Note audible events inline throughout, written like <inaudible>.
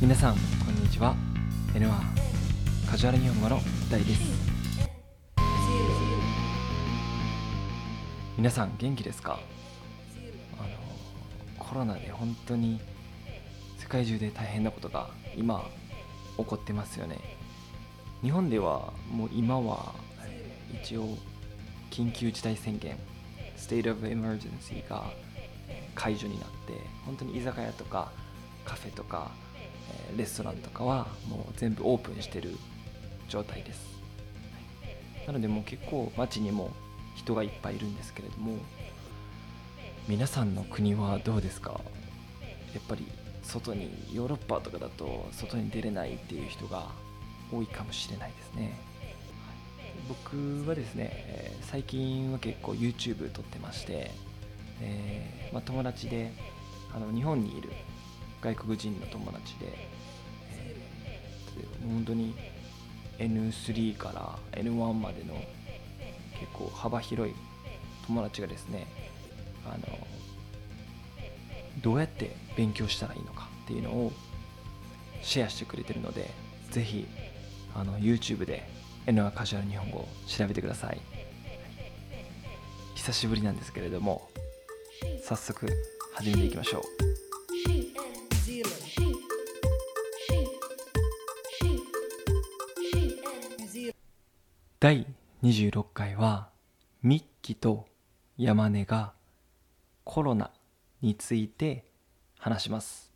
皆さんこんにちは。N1 カジュアル日本語の大です。皆さん元気ですか？あのコロナで本当に世界中で大変なことが今起こってますよね。日本ではもう今は一応緊急事態宣言 State of Emergency が解除になって本当に居酒屋とかカフェとかレストランとかはもう全部オープンしてる状態です。なのでもう結構街にも人がいっぱいいるんですけれども皆さんの国はどうですか？やっぱり外にヨーロッパとかだと外に出れないっていう人が多いかもしれないですね、僕はですね最近は結構 YouTube 撮ってまして、えーまあ、友達であの日本にいる外国人の友達で、えー本当に N3 から N1 までの結構幅広い友達がですねあのどうやって勉強したらいいのかっていうのをシェアしてくれてるのでぜひあの YouTube で N1 カジュアル日本語を調べてください。久しぶりなんですけれども早速始めていきましょう。第26回はミッキーと山根がコロナについて話します。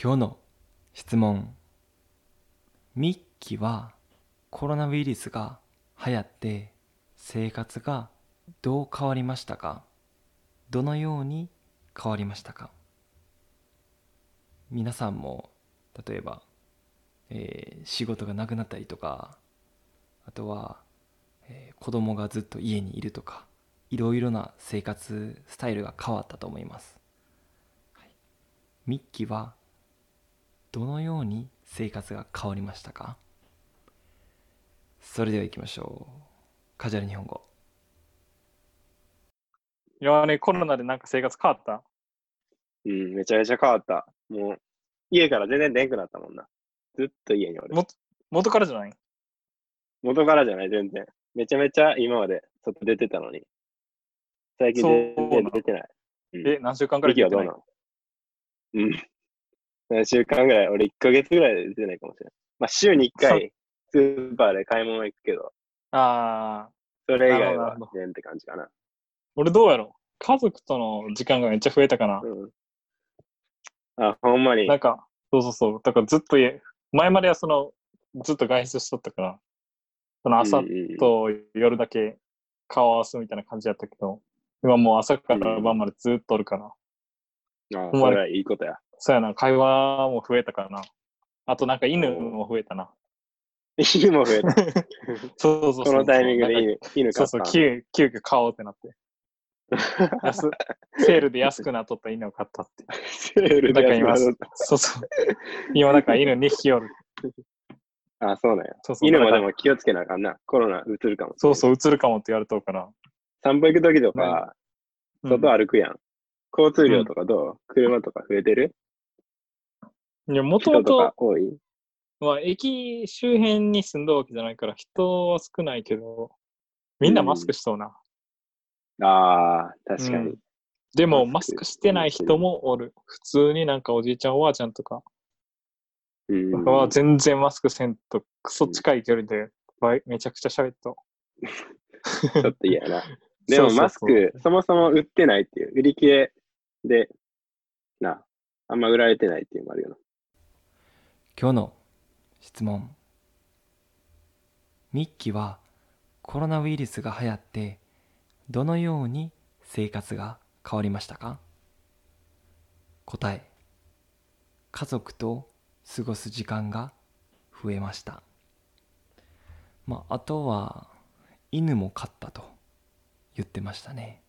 今日の質問。ミッキーはコロナウイルスが流行って生活がどう変わりましたか？どのように変わりましたか？皆さんも例えば、えー仕事がなくなったりとかあとは、えー子供がずっと家にいるとかいろいろな生活スタイルが変わったと思います、はい。ミッキーはどのように生活が変わりましたか？それでは行きましょう。カジュアル日本語。いやね、コロナでなんか生活変わった？うん、めちゃめちゃ変わった。もう、家から全然出んくなったもんな。ずっと家におる。も元からじゃない？元からじゃない、全然。めちゃめちゃ今まで外出てたのに。最近全然出てない。うんえ、何週間くらい出てない？うなの？うん。何週間ぐらい、俺1ヶ月ぐらいで出てないかもしれない。まあ、週に1回、スーパーで買い物行くけど、ああ、それ以外は全然って感じかな。俺どうやろ？家族との時間がめっちゃ増えたかな。うん。あ、ほんまになん。か、そうそうそう。だからずっと家、前まではその、ずっと外出しとったから、その朝と夜だけ顔合わすみたいな感じやったけど、今もう朝から晩までずっとおるから、あ、ほんまにそれはいいことや。そうやな、会話も増えたからな。あとなんか犬も増えたな。犬も増えた。<laughs> そうそうそう。このタイミングでなんか犬犬飼ったそうそう、急急遽買おうってなって。安セールで安くなっとった犬を買ったって。<laughs> セールで安くなっ、そうそう。今だから犬2匹おる。たあ、そうなんや。そうそう。犬もでも気をつけなあかんな。コロナうつるかも。そうそう、映るかもって言われとうから。散歩行くときとか、うん外歩くやん。交通量とかどう、車とか増えてる？いや、もともとか多い？は駅周辺に住んだわけじゃないから人は少ないけど、みんなマスクしそうな。ああ、確かに。うんでも、ママスクスクしてない人もおる。普通になんかおじいちゃん、おばあちゃんとかうんは全然マスクせんと、クソ近い距離でばいめちゃくちゃ喋っと。<laughs> ちょっと嫌やな。<laughs> でもマスク、そもそも売ってないっていう、売り切れで、な、あんま売られてないっていうのもあるよな。今日の質問ミッキーはコロナウイルスが流行ってどのように生活が変わりましたか？答え家族と過ごす時間が増えました。まああとは犬も飼ったと言ってましたね。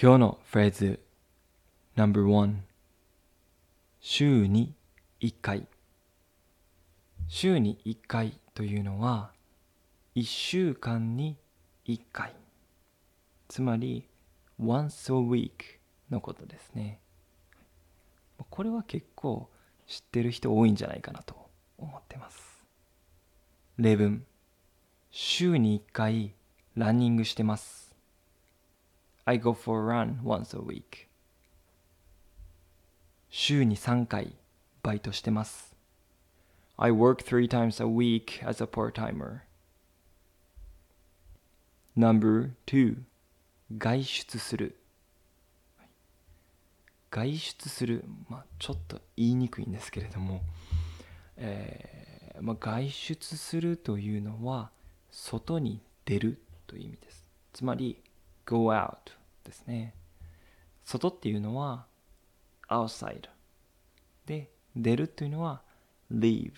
今日のフレーズ No.1 週に1回。週に1回というのは1週間に1回。つまり once a week のことですね。これは結構知ってる人多いんじゃないかなと思ってます。例文。週に1回ランニングしてます。I go for a run once a week. 週に3回バイトしてます。I work three times a week as a part-timer. Number two 外出する外出する、まあ、ちょっと言いにくいんですけれども、えーまあ、外出するというのは外に出るという意味です。つまり go out ですね。外っていうのは outside で出るというのは leave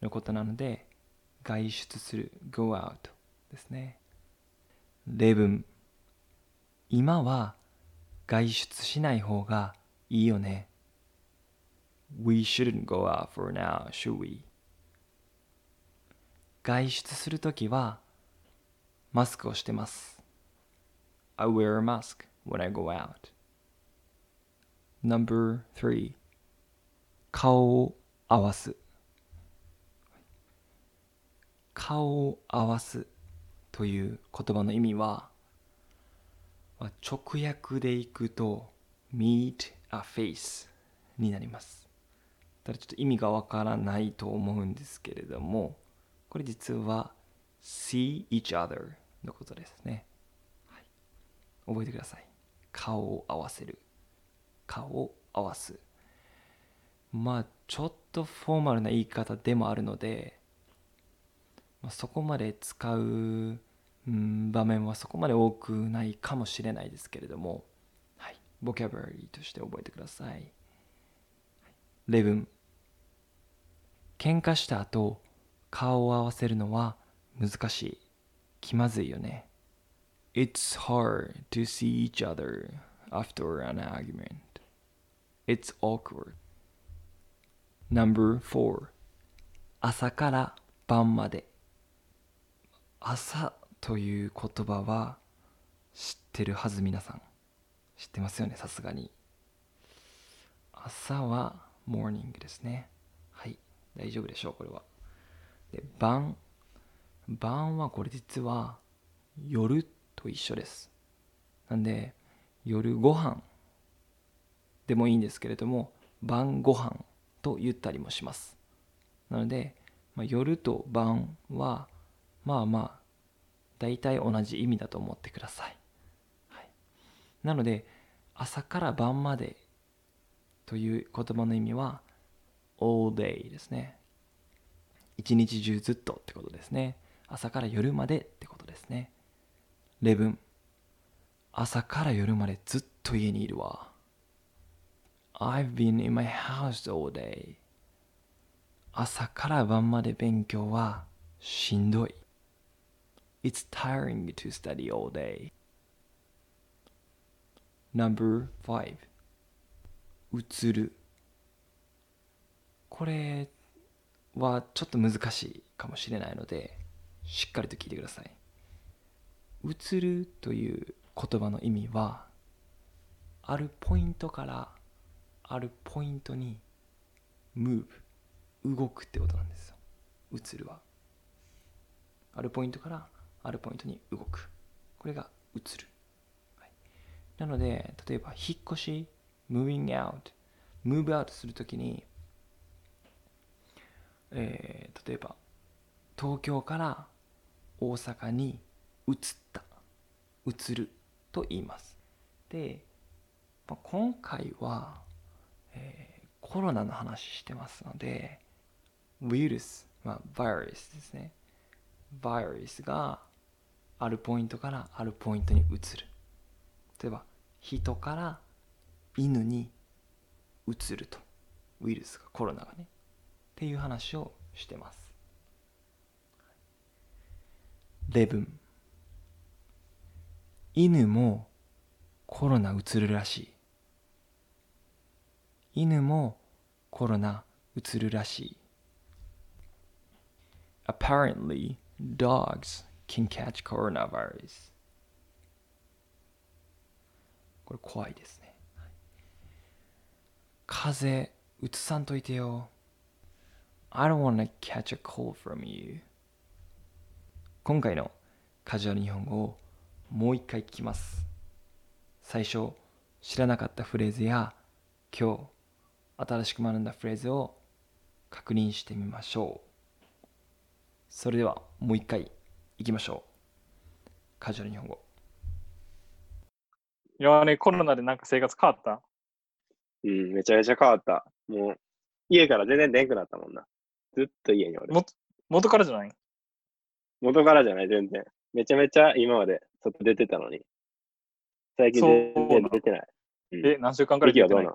のことなので外出する go out ですね。例文。今は外出しない方がいいよね。We shouldn't go out for now, should we? 外出するときはマスクをしてます。I wear a mask when I go out. Number three 顔を合わす顔を合わすという言葉の意味はまあ、直訳でいくと meet a face になります。ただちょっと意味がわからないと思うんですけれどもこれ実は see each other のことですね、はい、覚えてください。顔を合わせる。顔を合わす。まあちょっとフォーマルな言い方でもあるので、まあ、そこまで使ううん場面はそこまで多くないかもしれないですけれども、はい、ボキャブラリーとして覚えてください。例文喧嘩した後顔を合わせるのは難しい。気まずいよね。It's hard to see each other after an argument. It's awkward. Number 4朝から晩まで朝という言葉は知ってるはず皆さん。知ってますよねさすがに。朝はモーニングですね。はい大丈夫でしょうこれは。で晩。晩はこれ実は夜と一緒です。なんで夜ご飯でもいいんですけれども晩ご飯と言ったりもします。なので、まあ、夜と晩はまあまあ大体同じ意味だと思ってください。はい、なので、朝から晩までという言葉の意味は all day ですね。一日中ずっとってことですね。朝から夜までってことですね。例文朝から夜までずっと家にいるわ。I've been in my house all day. 朝から晩まで勉強はしんどい。It's tiring to study all day. Number 5映る。これはちょっと難しいかもしれないのでしっかりと聞いてください。映るという言葉の意味はあるポイントからあるポイントに move 動くってことなんですよ。映るは。あるポイントからあるポイントに動く。これが移る。はい、なので、例えば、引っ越し、moving out、move out するときに、えー、例えば、東京から大阪に移った、移ると言います。で、まあ、今回は、えー、コロナの話してますので、ウイルス、まあ、バイルスですね。バイルスがあるポイントからあるポイントに移る。例えば人から犬に移ると。ウイルスがコロナがね。っていう話をしてます。例文。犬もコロナ移るらしい。犬もコロナ移るらしい。Apparently, dogs can catch coronavirus これ怖いですね。風邪、うつさんといてよ。I don't wanna catch a cold from you. 今回のカジュアル日本語をもう一回聞きます。最初、知らなかったフレーズや今日新しく学んだフレーズを確認してみましょう。それではもう一回いきましょう。カジュアル日本語。いやね、コロナでなんか生活変わった？うん、めちゃめちゃ変わった。もう、家から全然出んくなったもんな。ずっと家におる。も元からじゃない？元からじゃない、全然。めちゃめちゃ今まで外出てたのに。最近全然出てない。うんえ、何週間くらい出てなはど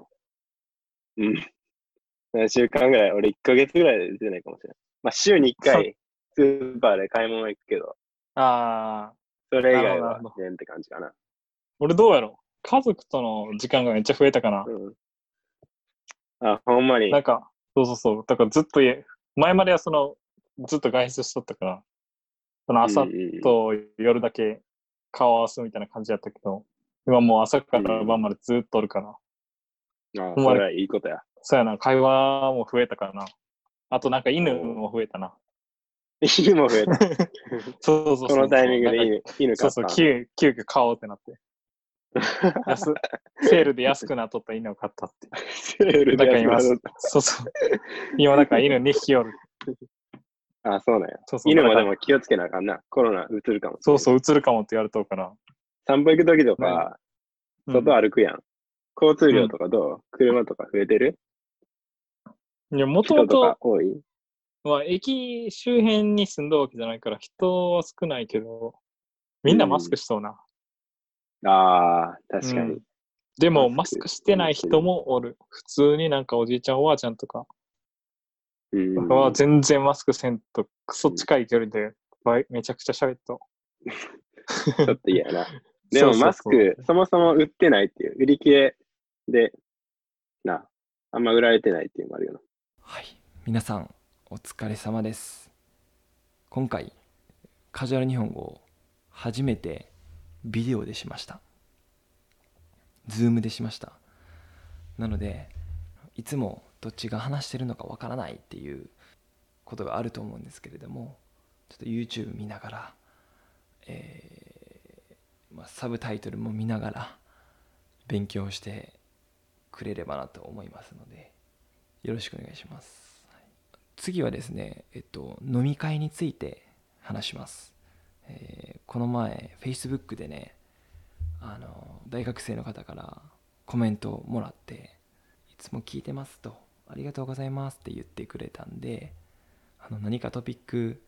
ういなの？うん。何週間ぐらい、俺1ヶ月ぐらいで出てないかもしれない。まあ、週に1回、スーパーで買い物行くけど、ああ、それ以外なるはほど全って感じかな。俺どうやろ家族との時間がめっちゃ増えたかな。うん。あ、ほんまになん。か、そうそうそう。だからずっと家、前まではその、ずっと外出しとったから、その朝うんうんうんと夜だけ顔合わすみたいな感じやったけど、今もう朝から晩までずっとおるから、あ、ほんまにそれはいいことや。そうやな、会話も増えたからな。あとなんか犬も増えたな。犬も増えた。<laughs> そうそうそう。このタイミングでなんか犬、犬そうそう。急急遽買おうってなって。<laughs> 安セールで安くなっとった犬を買ったって。セールで安くなっ、そうそう。今だから犬2匹おる。た <laughs> あ、そうなんや。そうそう。犬もでも気をつけなあかんな。コロナうつるかも。そうそう、映るかもって言われとうから。散歩行くときとか、うん外歩くやん。交通量とかどう？車とか増えてる？いや、もともとか、多い？まあ、駅周辺に住んだわけじゃないから人は少ないけど、みんなマスクしそうな。ああ、確かに。うんでも、ママスクしてない人もおる。普通になんかおじいちゃん、おばあちゃんとかうん。は全然マスクせんと、クソ近い距離でめちゃくちゃ喋っと。<laughs> ちょっと嫌やな。<laughs> でもマスク、そもそも売ってないっていう、売り切れで、な、あんま売られてないっていうのもあるよな。はい、皆さんお疲れ様です。今回カジュアル日本語を初めてビデオでしました。ズームでしました。なのでいつもどっちが話してるのかわからないっていうことがあると思うんですけれども、ちょっと YouTube 見ながら、えーまあ、サブタイトルも見ながら勉強してくれればなと思いますので。よろしくお願いします。次はですね、えっと、飲み会について話します。えーこの前、Facebook でね、あの、大学生の方からコメントをもらって、いつも聞いてますと、ありがとうございますって言ってくれたんで、あの何かトピック、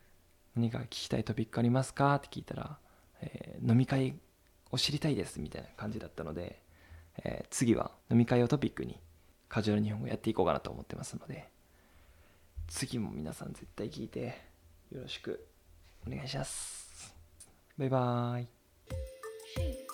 何か聞きたいトピックありますか？って聞いたら、えー飲み会を知りたいですみたいな感じだったので、えー次は飲み会をトピックにカジュアル日本語やっていこうかなと思ってますので次も皆さん絶対聞いてよろしくお願いします。バイバーイ。